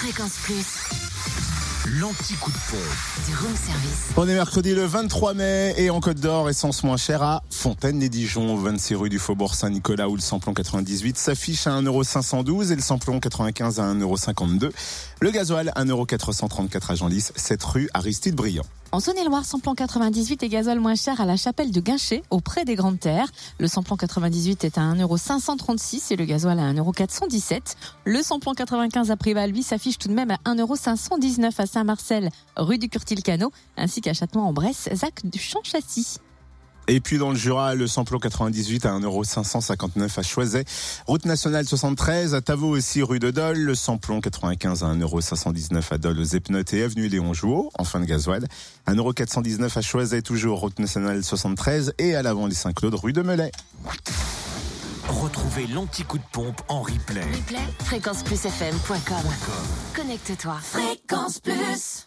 Fréquence Plus, L'anti-coup de pompe. du room service. On est mercredi le 23 mai et en Côte d'Or, essence moins chère à Fontaine-les-Dijon, 26 rue du Faubourg Saint-Nicolas où le samplon 98 s'affiche à 1,512€ et le samplon 95 à 1,52€. Le gasoil 1,434€ à Genlis, 7 rue Aristide Briand. En Saône-et-Loire, samplon 98 et gasoil moins cher à la chapelle de Guinchet, auprès des Grandes Terres. Le samplon 98 est à 1,536€ et le gasoil à 1,417€. Le samplon 95 à Préval, lui, s'affiche tout de même à 1,519€ à Saint-Marcel, rue du Curtil-Cano, ainsi qu'à Châtenois-en-Bresse, Zac du Champ-Châssis. Et puis dans le Jura, le samplon 98 à 1,559€ à Choiset. Route nationale 73 à Tavaux aussi rue de Dole. Le samplon 95 à 1,519€ à Dole aux Epnotes et avenue Léon Jouot. En fin de gasoil. 1,419€ à Choiset toujours route nationale 73 et à l'avant les Saint-Claude rue de Melay. Retrouvez l'anti-coup de pompe en replay. Replay, fréquenceplusfm.com. Connecte-toi. Fréquence Plus.